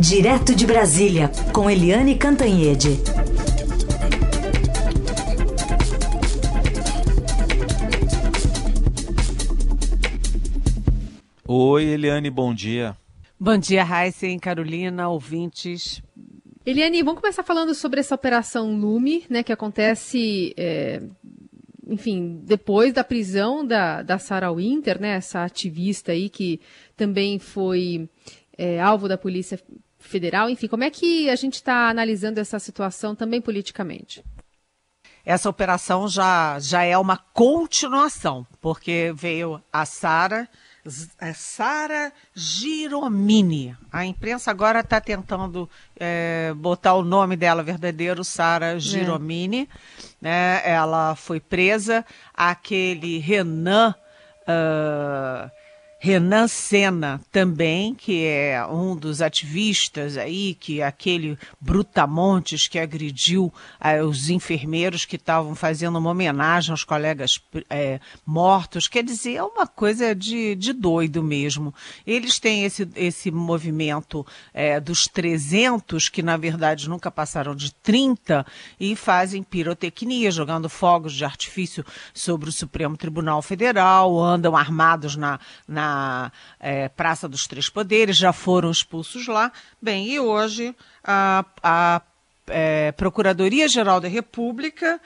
Direto de Brasília, com Eliane Cantanhede. Oi, Eliane, bom dia. Bom dia, Heisen, Carolina, ouvintes. Eliane, vamos começar falando sobre essa operação Lume, né, que acontece, é, enfim, depois da prisão da, da Sarah Winter, né, essa ativista aí que também foi é, alvo da Polícia federal? Enfim, como é que a gente está analisando essa situação também politicamente? Essa operação já, já é uma continuação, porque veio a Sara, é Sara Giromini. A imprensa agora está tentando é, botar o nome dela verdadeiro, Sara é. Giromini. É. Né? Ela foi presa. Aquele Renan. Uh, Renan Senna também, que é um dos ativistas aí, que é aquele Brutamontes que agrediu eh, os enfermeiros que estavam fazendo uma homenagem aos colegas é, mortos. Quer dizer, é uma coisa de, de doido mesmo. Eles têm esse, esse movimento é, dos 300, que na verdade nunca passaram de 30, e fazem pirotecnia, jogando fogos de artifício sobre o Supremo Tribunal Federal, andam armados na, na é, Praça dos Três Poderes, já foram expulsos lá. Bem, e hoje a, a é, Procuradoria-Geral da República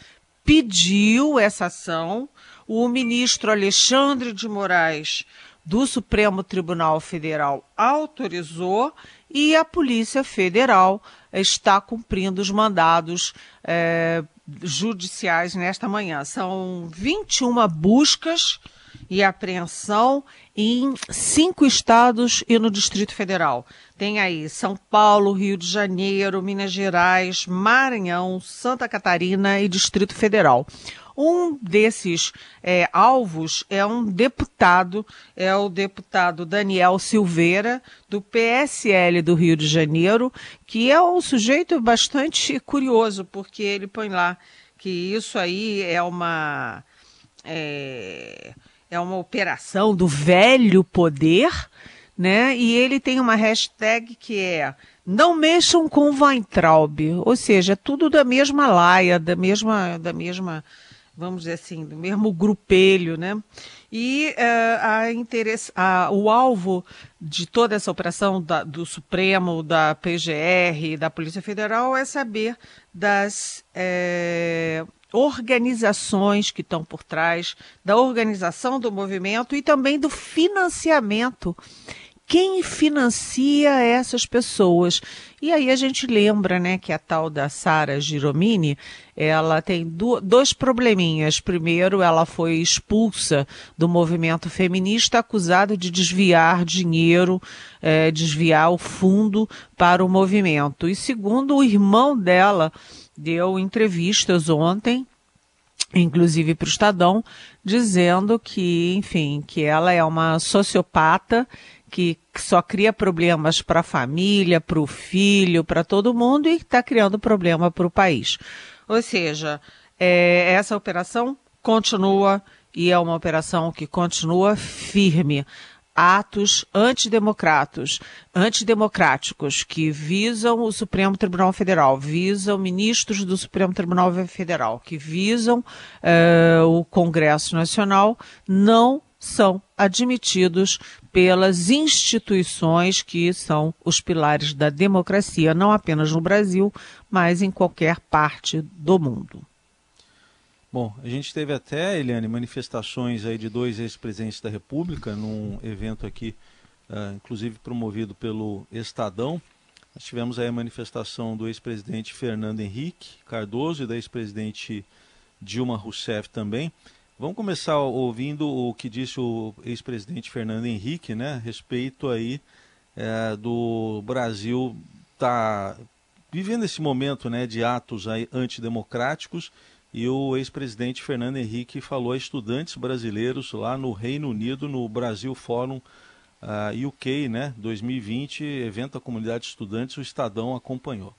pediu essa ação. O ministro Alexandre de Moraes do Supremo Tribunal Federal autorizou e a Polícia Federal está cumprindo os mandados é, judiciais nesta manhã. São 21 buscas e apreensão em cinco estados e no Distrito Federal. Tem aí São Paulo, Rio de Janeiro, Minas Gerais, Maranhão, Santa Catarina e Distrito Federal. Um desses é, alvos é um deputado, é o deputado Daniel Silveira, do PSL do Rio de Janeiro, que é um sujeito bastante curioso, porque ele põe lá que isso aí é uma. É, é uma operação do velho poder, né? E ele tem uma hashtag que é não mexam com Weintraub, ou seja, tudo da mesma laia, da mesma, da mesma, vamos dizer assim, do mesmo grupelho, né? E uh, a o alvo de toda essa operação da, do Supremo, da PGR, da Polícia Federal é saber das é, organizações que estão por trás, da organização do movimento e também do financiamento. Quem financia essas pessoas? E aí a gente lembra, né, que a tal da Sara Giromini, ela tem do, dois probleminhas. Primeiro, ela foi expulsa do movimento feminista, acusada de desviar dinheiro, é, desviar o fundo para o movimento. E segundo, o irmão dela deu entrevistas ontem, inclusive para o Estadão, dizendo que, enfim, que ela é uma sociopata que só cria problemas para a família, para o filho, para todo mundo e está criando problema para o país. Ou seja, é, essa operação continua e é uma operação que continua firme atos antidemocratos, antidemocráticos que visam o Supremo Tribunal Federal, visam ministros do Supremo Tribunal Federal, que visam uh, o Congresso Nacional, não são admitidos pelas instituições que são os pilares da democracia, não apenas no Brasil, mas em qualquer parte do mundo. Bom, a gente teve até, Eliane, manifestações aí de dois ex-presidentes da República num evento aqui, uh, inclusive promovido pelo Estadão. Nós tivemos aí a manifestação do ex-presidente Fernando Henrique Cardoso e da ex-presidente Dilma Rousseff também. Vamos começar ouvindo o que disse o ex-presidente Fernando Henrique, né, a respeito aí é, do Brasil tá vivendo esse momento, né, de atos aí antidemocráticos e o ex-presidente Fernando Henrique falou a estudantes brasileiros lá no Reino Unido, no Brasil Fórum uh, ah, UK, né, 2020, evento da comunidade de estudantes, o Estadão acompanhou.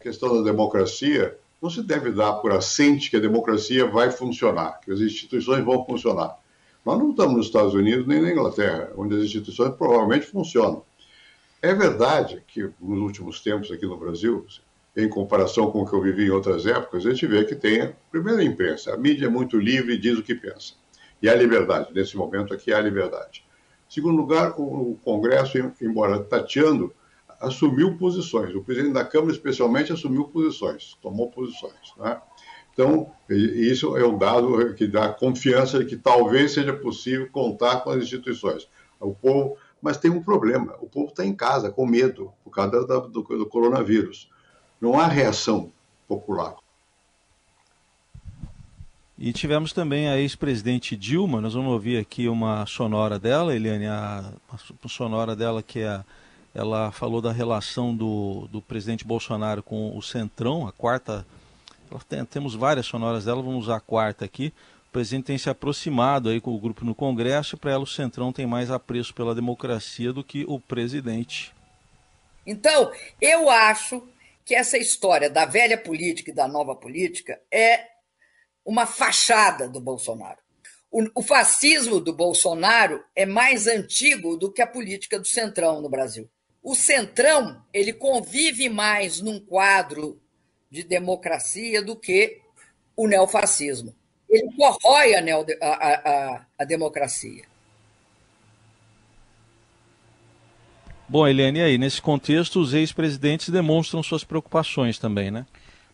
A questão da democracia não se deve dar por assente que a democracia vai funcionar, que as instituições vão funcionar. Nós não estamos nos Estados Unidos nem na Inglaterra, onde as instituições provavelmente funcionam. É verdade que nos últimos tempos aqui no Brasil, em comparação com o que eu vivi em outras épocas, a gente vê que tem, a imprensa. A mídia é muito livre e diz o que pensa. E há liberdade. Nesse momento aqui há liberdade. Segundo lugar, o Congresso, embora tateando, assumiu posições. O presidente da Câmara, especialmente, assumiu posições, tomou posições. Né? Então, isso é um dado que dá confiança de que talvez seja possível contar com as instituições. O povo, mas tem um problema: o povo está em casa com medo por causa do, do coronavírus. Não há reação popular. E tivemos também a ex-presidente Dilma, nós vamos ouvir aqui uma sonora dela, Eliane, a, a sonora dela que é, ela falou da relação do, do presidente Bolsonaro com o Centrão, a quarta, tem, temos várias sonoras dela, vamos usar a quarta aqui. O presidente tem se aproximado aí com o grupo no Congresso, para ela o Centrão tem mais apreço pela democracia do que o presidente. Então, eu acho que essa história da velha política e da nova política é uma fachada do Bolsonaro. O, fascismo do Bolsonaro é mais antigo do que a política do Centrão no Brasil. O Centrão ele convive mais num quadro de democracia do que o neofascismo. Ele corrói a, neo, a, a, a democracia. Bom, Eliane, e aí, nesse contexto, os ex-presidentes demonstram suas preocupações também, né?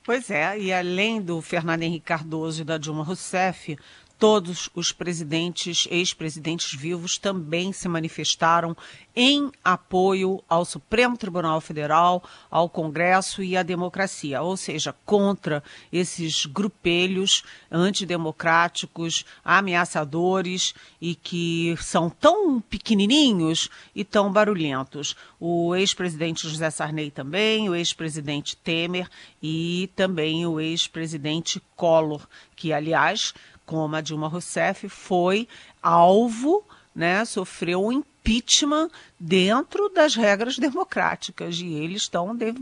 Pois é, e além do Fernando Henrique Cardoso e da Dilma Rousseff, todos os presidentes, ex-presidentes vivos também se manifestaram em apoio ao Supremo Tribunal Federal, ao Congresso e à democracia, ou seja, contra esses grupelhos antidemocráticos, ameaçadores e que são tão pequenininhos e tão barulhentos. O ex-presidente José Sarney também, o ex-presidente Temer e também o ex-presidente Collor, que, aliás, como a Dilma Rousseff, foi alvo, né, sofreu um impeachment dentro das regras democráticas. E eles estão de,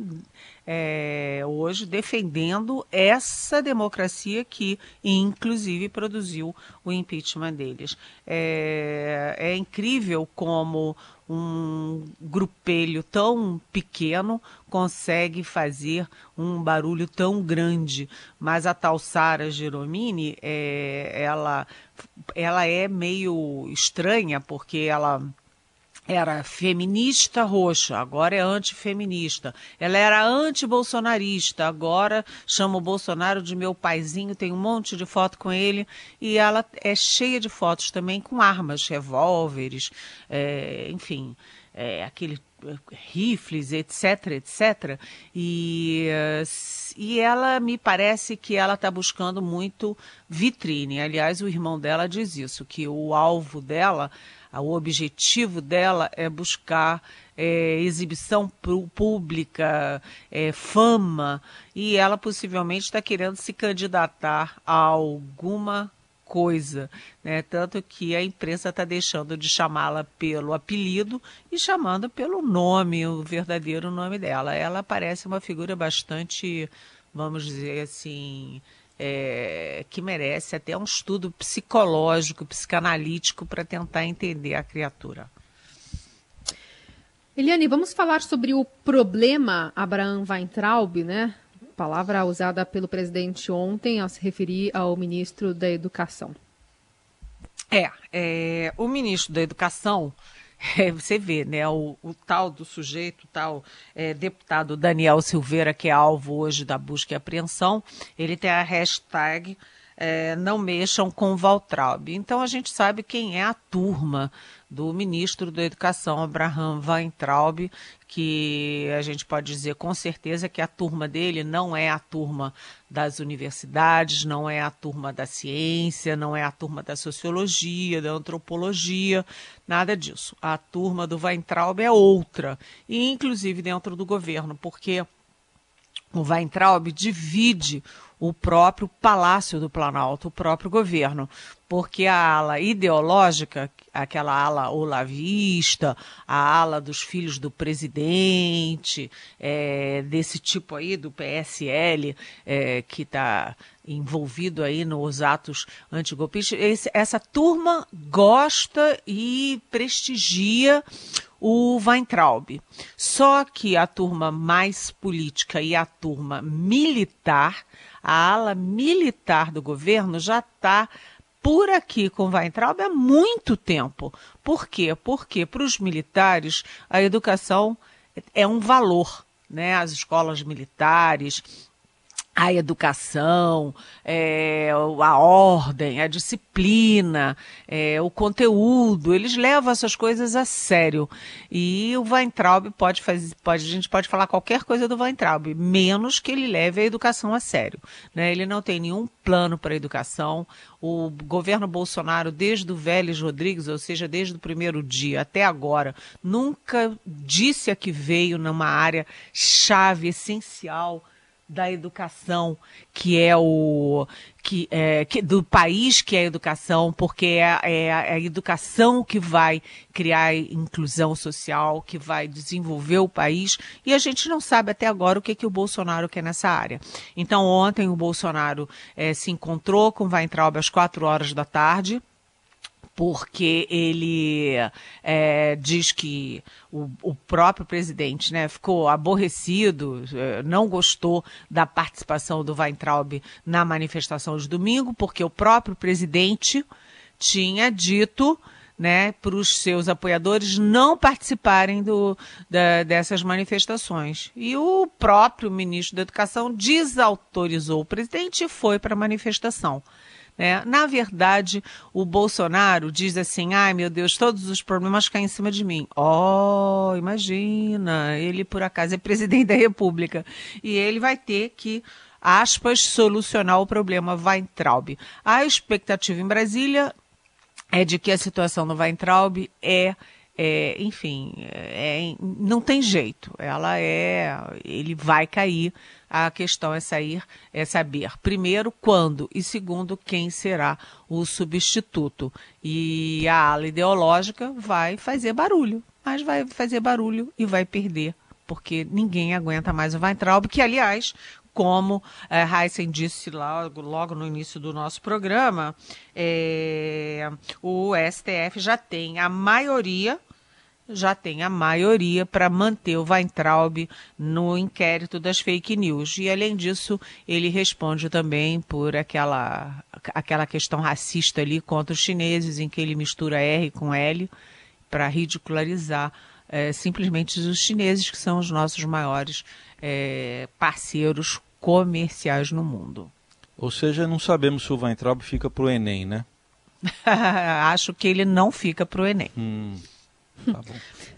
é, hoje defendendo essa democracia que, inclusive, produziu o impeachment deles. É, é incrível como um grupelho tão pequeno consegue fazer um barulho tão grande. Mas a tal Sara Giromini, é, ela, ela é meio estranha, porque ela era feminista roxa, agora é antifeminista. Ela era anti-bolsonarista, agora chama o Bolsonaro de meu paizinho, tem um monte de foto com ele. E ela é cheia de fotos também com armas, revólveres, é, enfim, é, aquele é, rifles, etc, etc. E, e ela me parece que ela está buscando muito vitrine. Aliás, o irmão dela diz isso, que o alvo dela o objetivo dela é buscar é, exibição pública, é, fama, e ela possivelmente está querendo se candidatar a alguma coisa, né? Tanto que a imprensa está deixando de chamá-la pelo apelido e chamando pelo nome, o verdadeiro nome dela. Ela parece uma figura bastante, vamos dizer assim, é, que merece até um estudo psicológico, psicanalítico para tentar entender a criatura. Eliane, vamos falar sobre o problema Abraham Weintraub, né? Palavra usada pelo presidente ontem ao se referir ao ministro da Educação. É, é o ministro da Educação é, você vê, né, o, o, tal do sujeito, tal é, deputado Daniel Silveira, que é alvo hoje da busca e apreensão, ele tem a hashtag é, não mexam com Valtraub. Então a gente sabe quem é a turma do ministro da Educação, Abraham Weintraub, que a gente pode dizer com certeza que a turma dele não é a turma das universidades, não é a turma da ciência, não é a turma da sociologia, da antropologia, nada disso. A turma do Weintraub é outra, e inclusive dentro do governo, porque o Weintraub divide o próprio Palácio do Planalto, o próprio governo, porque a ala ideológica, aquela ala olavista, a ala dos filhos do presidente, é, desse tipo aí do PSL, é, que está envolvido aí nos atos antigolpistas, essa turma gosta e prestigia o Weintraub. Só que a turma mais política e a turma militar, a ala militar do governo já está por aqui com Weintraub há muito tempo. Por quê? Porque para os militares a educação é um valor. Né? As escolas militares, a educação, é, a ordem, a disciplina, é, o conteúdo, eles levam essas coisas a sério. E o Weintraub pode fazer, pode, a gente pode falar qualquer coisa do Weintraub, menos que ele leve a educação a sério. Né? Ele não tem nenhum plano para a educação. O governo Bolsonaro, desde o Vélez Rodrigues, ou seja, desde o primeiro dia até agora, nunca disse a que veio numa área chave, essencial da educação, que é o que, é, que, do país que é a educação, porque é, é, a educação que vai criar inclusão social, que vai desenvolver o país, e a gente não sabe até agora o que, que o Bolsonaro quer nessa área. Então, ontem o Bolsonaro é, se encontrou com Weintraub às quatro horas da tarde, porque ele é, diz que o, o, próprio presidente né, ficou aborrecido, é, não gostou da participação do Weintraub na manifestação de domingo, porque o próprio presidente tinha dito né, para os seus apoiadores não participarem do, da, dessas manifestações. E o próprio ministro da Educação desautorizou o presidente e foi para a manifestação. Né? Na verdade, o Bolsonaro diz assim: ai meu Deus, todos os problemas caem em cima de mim. Oh, imagina, ele por acaso é presidente da República e ele vai ter que aspas, solucionar o problema Weintraub. A expectativa em Brasília é de que a situação no Weintraub é, é enfim, é, não tem jeito. Ela é, ele vai cair a questão é sair, é saber, primeiro, quando e segundo, quem será o substituto. E a ala ideológica vai fazer barulho, mas vai fazer barulho e vai perder, porque ninguém aguenta mais o Weintraub, que, aliás, como é, Heisen disse logo, logo no início do nosso programa, é, o STF já tem a maioria já tem a maioria para manter o Weintraub no inquérito das fake news. E, além disso, ele responde também por aquela, aquela questão racista ali contra os chineses, em que ele mistura R com L para ridicularizar é, simplesmente os chineses, que são os nossos maiores é, parceiros comerciais no mundo. Ou seja, não sabemos se o Weintraub fica para o Enem, né? Acho que ele não fica para o Enem. Hum. Tá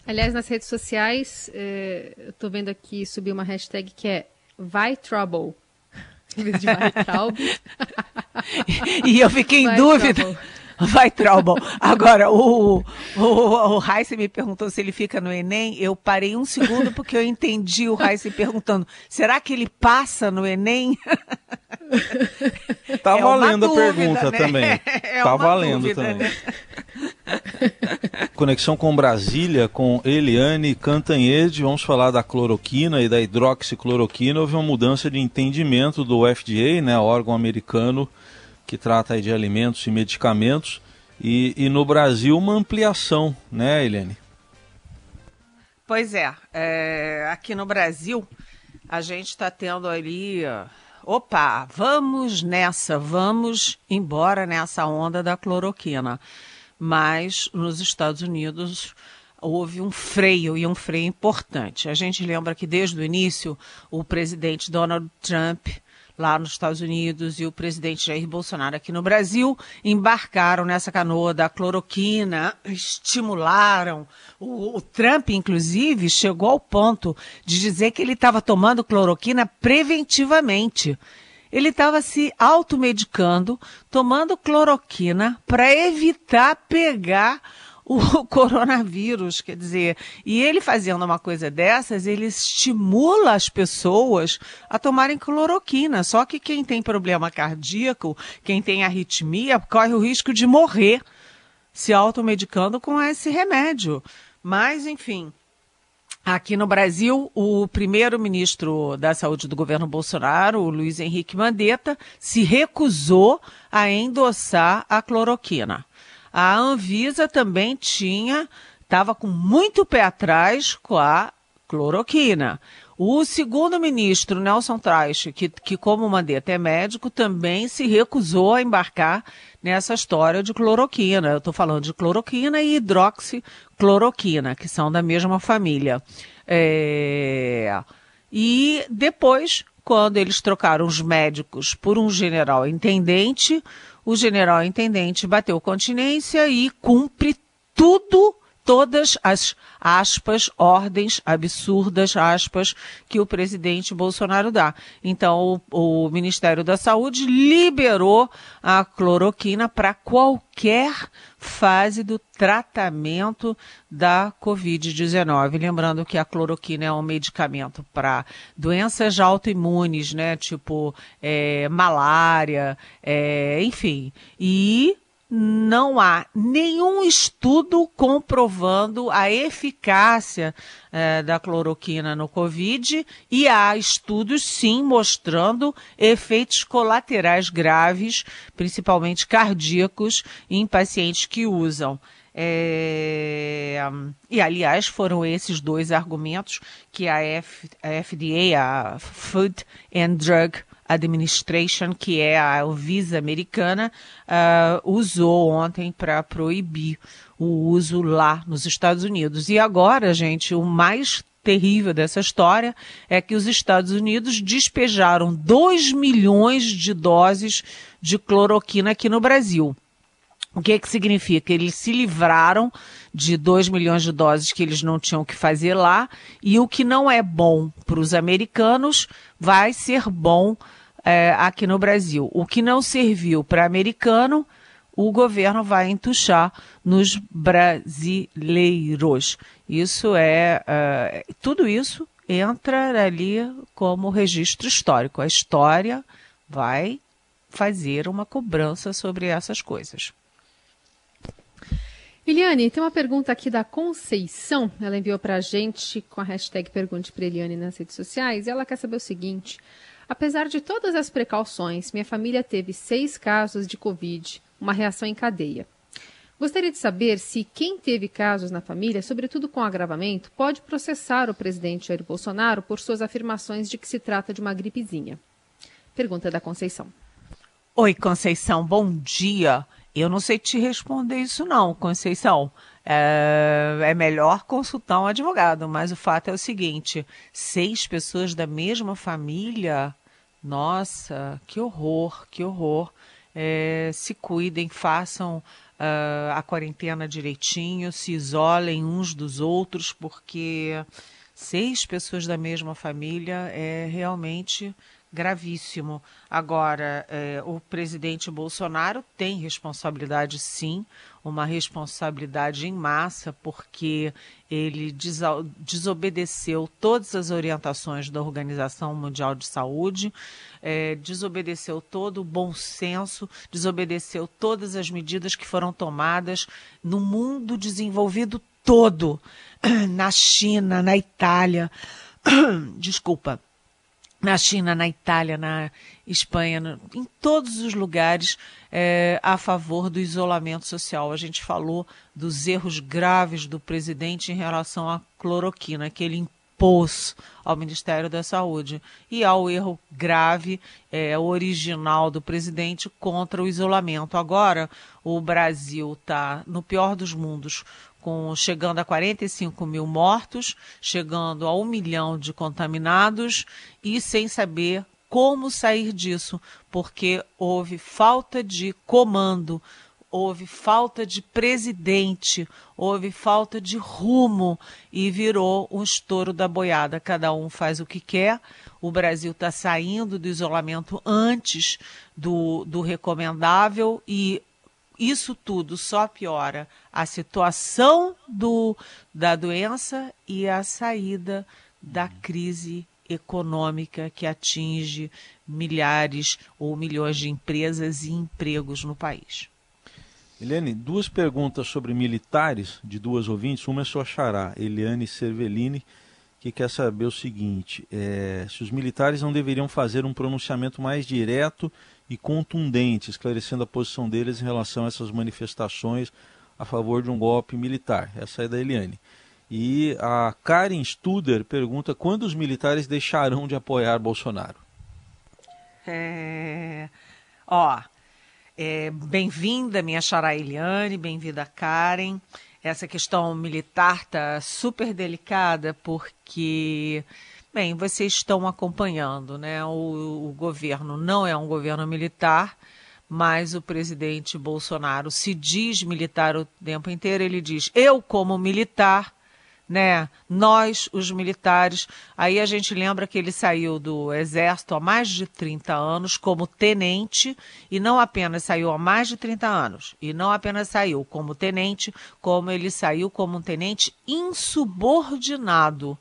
Aliás, nas redes sociais, é, eu estou vendo aqui subir uma hashtag que é Vai Trouble. Em vez de Vai e eu fiquei em dúvida. Trouble. Vai Traubal. Agora, o, o, o Heisen me perguntou se ele fica no Enem. Eu parei um segundo porque eu entendi o Heisen perguntando: será que ele passa no Enem? Tá é valendo dúvida, a pergunta né? também. É tá valendo dúvida, também. Né? Conexão com Brasília, com Eliane Cantanhede. Vamos falar da cloroquina e da hidroxicloroquina. Houve uma mudança de entendimento do FDA, né, órgão americano que trata de alimentos e medicamentos. E, e no Brasil, uma ampliação, né, Eliane? Pois é, é aqui no Brasil, a gente está tendo ali opa, vamos nessa, vamos embora nessa onda da cloroquina mas nos Estados Unidos houve um freio e um freio importante. A gente lembra que desde o início o presidente Donald Trump lá nos Estados Unidos e o presidente Jair Bolsonaro aqui no Brasil embarcaram nessa canoa da cloroquina, estimularam. O, o Trump, inclusive, chegou ao ponto de dizer que ele estava tomando cloroquina preventivamente ele estava se automedicando, tomando cloroquina para evitar pegar o coronavírus, quer dizer, e ele fazendo uma coisa dessas, ele estimula as pessoas a tomarem cloroquina. Só que quem tem problema cardíaco, quem tem arritmia, corre o risco de morrer se automedicando com esse remédio. Mas, enfim, Aqui no Brasil, o primeiro-ministro da Saúde do governo Bolsonaro, o Luiz Henrique Mandetta, se recusou a endossar a cloroquina. A Anvisa também tinha, estava com muito pé atrás com a cloroquina. O segundo ministro, Nelson Traich, que, que como Mandetta é médico, também se recusou a embarcar nessa história de cloroquina. Eu estou falando de cloroquina e hidroxicloroquina, que são da mesma família. É... E depois, quando eles trocaram os médicos por um general intendente, o general intendente bateu continência e cumpre tudo, todas as aspas, ordens absurdas, aspas, que o presidente Bolsonaro dá. Então, o, o Ministério da Saúde liberou a cloroquina para qualquer fase do tratamento da Covid-19. Lembrando que a cloroquina é um medicamento para doenças autoimunes, né? Tipo é, malária, é, enfim. E não há nenhum estudo comprovando a eficácia eh, da cloroquina no Covid e há estudos, sim, mostrando efeitos colaterais graves, principalmente cardíacos, em pacientes que usam. É, e, aliás, foram esses dois argumentos que a, F, a FDA, a Food and Drug Administration, que é a Anvisa americana, uh, usou ontem para proibir o uso lá nos Estados Unidos. E agora, gente, o mais terrível dessa história é que os Estados Unidos despejaram 2 milhões de doses de cloroquina aqui no Brasil. O que, que significa? Eles se livraram de 2 milhões de doses que eles não tinham que fazer lá, e o que não é bom para os americanos vai ser bom é, aqui no Brasil. O que não serviu para americano, o governo vai entuchar nos brasileiros. Isso é. é tudo isso entra ali como registro histórico. A história vai fazer uma cobrança sobre essas coisas. Eliane, tem uma pergunta aqui da Conceição. Ela enviou para a gente com a hashtag Pergunte para Eliane nas redes sociais. E ela quer saber o seguinte: Apesar de todas as precauções, minha família teve seis casos de Covid, uma reação em cadeia. Gostaria de saber se quem teve casos na família, sobretudo com agravamento, pode processar o presidente Jair Bolsonaro por suas afirmações de que se trata de uma gripezinha. Pergunta da Conceição. Oi, Conceição, bom dia. Eu não sei te responder isso não, Conceição. É, é, melhor consultar um advogado, mas o fato é o seguinte: seis pessoas da mesma família, nossa, que horror, que horror. É, se cuidem, façam uh, a quarentena direitinho, se isolem uns dos outros, porque seis pessoas da mesma família é realmente gravíssimo. Agora, é, o presidente Bolsonaro tem responsabilidade, sim, uma responsabilidade em massa, porque ele desobedeceu todas as orientações da Organização Mundial de Saúde, é, desobedeceu todo o bom senso, desobedeceu todas as medidas que foram tomadas no mundo desenvolvido todo, na China, na Itália. Desculpa na China, na Itália, na Espanha, no, em todos os lugares é, a favor do isolamento social. A gente falou dos erros graves do presidente em relação à cloroquina, que ele impôs ao Ministério da Saúde, e ao erro grave, é, original do presidente contra o isolamento. Agora, o Brasil está no pior dos mundos com chegando a 45 mil mortos, chegando a um milhão de contaminados e sem saber como sair disso, porque houve falta de comando, houve falta de presidente, houve falta de rumo e virou um estouro da boiada. Cada um faz o que quer. O Brasil está saindo do isolamento antes do, do recomendável e isso tudo só piora a situação do, da doença e a saída da crise econômica que atinge milhares ou milhões de empresas e empregos no país. Eliane, duas perguntas sobre militares de duas ouvintes. Uma é sua xará, Eliane Cervellini, que quer saber o seguinte: é, se os militares não deveriam fazer um pronunciamento mais direto e contundente, esclarecendo a posição deles em relação a essas manifestações a favor de um golpe militar. Essa é da Eliane. E a Karen Studer pergunta quando os militares deixarão de apoiar Bolsonaro. É... Ó, é, bem-vinda, minha xará Eliane, bem-vinda, Karen. Essa questão militar tá super delicada porque, bem, vocês estão acompanhando, né? O, o governo não é um governo militar, mas o presidente Bolsonaro se diz militar o tempo inteiro. Ele diz: eu, como militar, né? Nós, os militares. Aí a gente lembra que ele saiu do Exército há mais de 30 anos como tenente, e não apenas saiu há mais de 30 anos, e não apenas saiu como tenente, como ele saiu como um tenente insubordinado.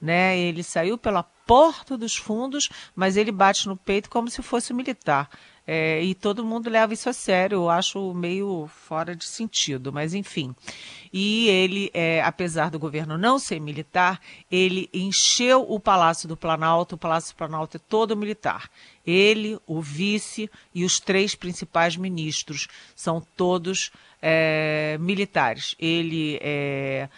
Né? Ele saiu pela porta dos fundos, mas ele bate no peito como se fosse militar. É, e todo mundo leva isso a sério, eu acho meio fora de sentido, mas enfim. E ele, é, apesar do governo não ser militar, ele encheu o Palácio do Planalto, o Palácio do Planalto é todo militar. Ele, o vice e os três principais ministros são todos é, militares. Ele é,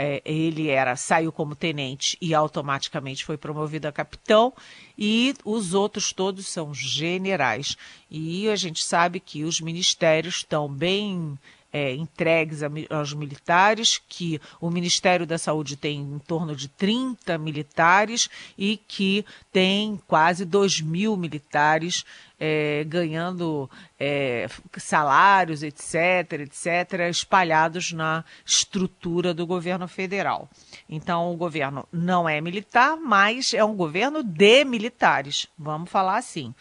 é, ele era saiu como tenente e automaticamente foi promovido a capitão e os outros todos são generais. E a gente sabe que os ministérios estão bem é, entregues aos militares, que o Ministério da Saúde tem em torno de 30 militares e que tem quase 2 mil militares é, ganhando é, salários, etc., etc., espalhados na estrutura do governo federal. Então, o governo não é militar, mas é um governo de militares, vamos falar assim.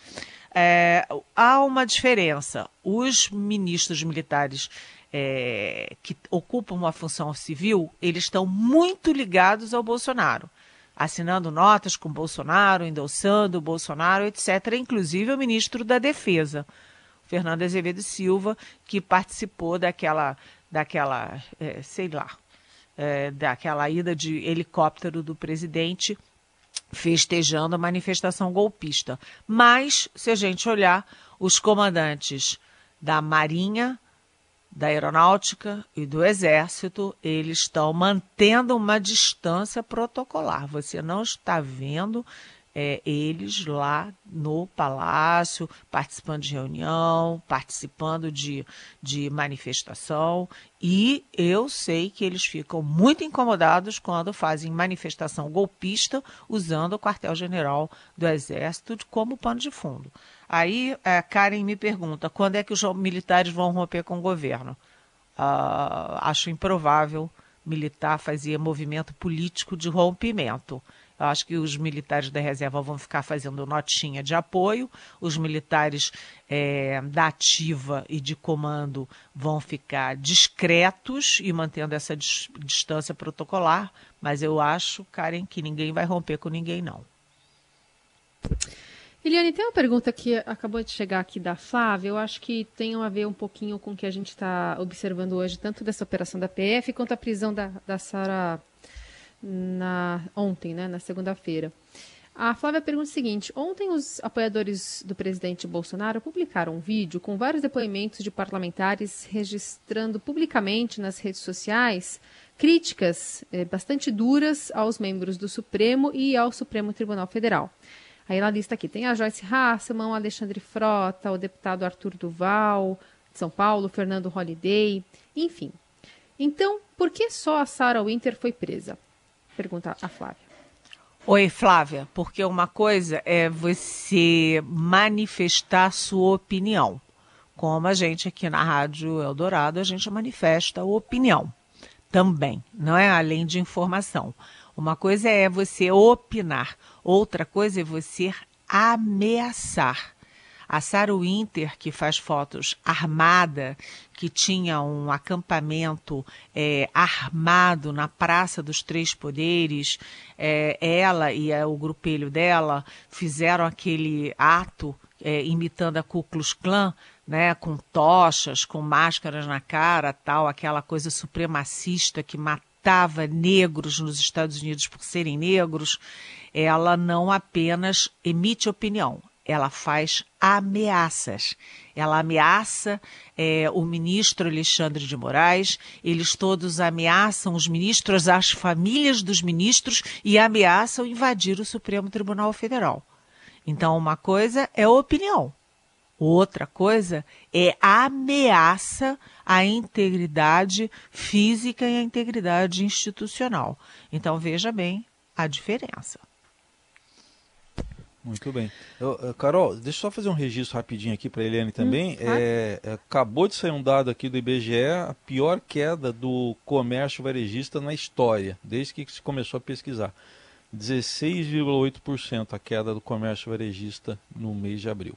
É, há uma diferença. Os ministros militares é, que ocupam uma função civil, eles estão muito ligados ao Bolsonaro assinando notas com Bolsonaro, endossando o Bolsonaro, etc., inclusive o ministro da Defesa, Fernando Azevedo Silva, que participou daquela, daquela é, sei lá, é, daquela ida de helicóptero do presidente festejando a manifestação golpista. Mas, se a gente olhar, os comandantes da Marinha, da aeronáutica e do exército, eles estão mantendo uma distância protocolar. Você não está vendo é, eles lá no palácio, participando de reunião, participando de, de manifestação. E eu sei que eles ficam muito incomodados quando fazem manifestação golpista usando o quartel-general do Exército como pano de fundo. Aí a Karen me pergunta quando é que os militares vão romper com o governo. Uh, acho improvável militar fazer movimento político de rompimento. Eu acho que os militares da reserva vão ficar fazendo notinha de apoio, os militares é, da ativa e de comando vão ficar discretos e mantendo essa dis distância protocolar, mas eu acho, Karen, que ninguém vai romper com ninguém, não. Eliane, tem uma pergunta que acabou de chegar aqui da Flávia, eu acho que tem a ver um pouquinho com o que a gente está observando hoje, tanto dessa operação da PF quanto a prisão da, da Sara na, ontem, né, na segunda-feira. A Flávia pergunta o seguinte: ontem os apoiadores do presidente Bolsonaro publicaram um vídeo com vários depoimentos de parlamentares registrando publicamente nas redes sociais críticas eh, bastante duras aos membros do Supremo e ao Supremo Tribunal Federal. Aí na lista aqui tem a Joyce Hasselman, Alexandre Frota, o deputado Arthur Duval, de São Paulo, Fernando Holliday, enfim. Então, por que só a Sarah Winter foi presa? Pergunta a Flávia. Oi, Flávia, porque uma coisa é você manifestar sua opinião. Como a gente aqui na Rádio Eldorado, a gente manifesta opinião também, não é? Além de informação. Uma coisa é você opinar, outra coisa é você ameaçar. A Sarah Winter, que faz fotos armada, que tinha um acampamento é, armado na Praça dos Três Poderes, é, ela e é, o grupelho dela fizeram aquele ato é, imitando a Ku Klux Klan, né, com tochas, com máscaras na cara, tal, aquela coisa supremacista que matava negros nos Estados Unidos por serem negros, ela não apenas emite opinião, ela faz ameaças. Ela ameaça é, o ministro Alexandre de Moraes, eles todos ameaçam os ministros, as famílias dos ministros e ameaçam invadir o Supremo Tribunal Federal. Então, uma coisa é opinião, outra coisa é ameaça à integridade física e à integridade institucional. Então, veja bem a diferença. Muito bem. Eu, Carol, deixa eu só fazer um registro rapidinho aqui para a Eliane também. Hum, é, é, acabou de sair um dado aqui do IBGE, a pior queda do comércio varejista na história, desde que se começou a pesquisar. 16,8% a queda do comércio varejista no mês de abril.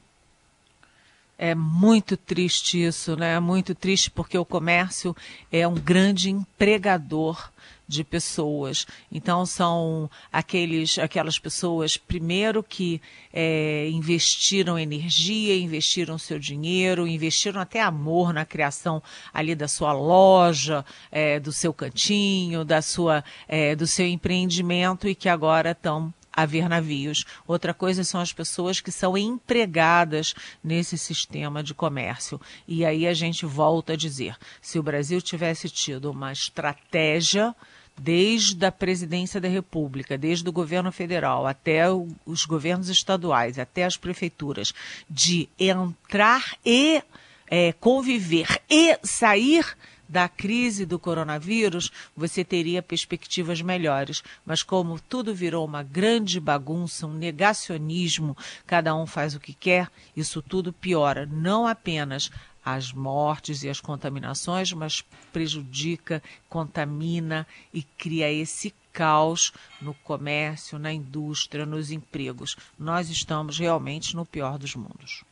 É muito triste isso, né? Muito triste porque o comércio é um grande empregador de pessoas. Então são aqueles, aquelas pessoas primeiro que é, investiram energia, investiram seu dinheiro, investiram até amor na criação ali da sua loja, é, do seu cantinho, da sua, é, do seu empreendimento e que agora estão haver navios. Outra coisa são as pessoas que são empregadas nesse sistema de comércio. E aí a gente volta a dizer: se o Brasil tivesse tido uma estratégia desde a presidência da República, desde o governo federal até os governos estaduais, até as prefeituras, de entrar e é, conviver e sair da crise do coronavírus, você teria perspectivas melhores. Mas como tudo virou uma grande bagunça, um negacionismo, cada um faz o que quer, isso tudo piora não apenas as mortes e as contaminações, mas prejudica, contamina e cria esse caos no comércio, na indústria, nos empregos. Nós estamos realmente no pior dos mundos.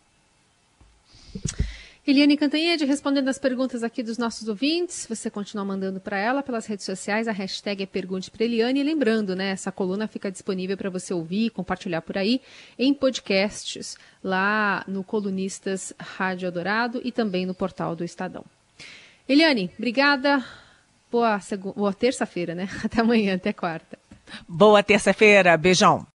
Eliane Cantanhede respondendo as perguntas aqui dos nossos ouvintes. Você continua mandando para ela pelas redes sociais. A hashtag é Pergunte para Eliane. E lembrando, né, essa coluna fica disponível para você ouvir e compartilhar por aí em podcasts lá no Colunistas Rádio Adorado e também no portal do Estadão. Eliane, obrigada. Boa, boa terça-feira, né? Até amanhã, até quarta. Boa terça-feira. Beijão.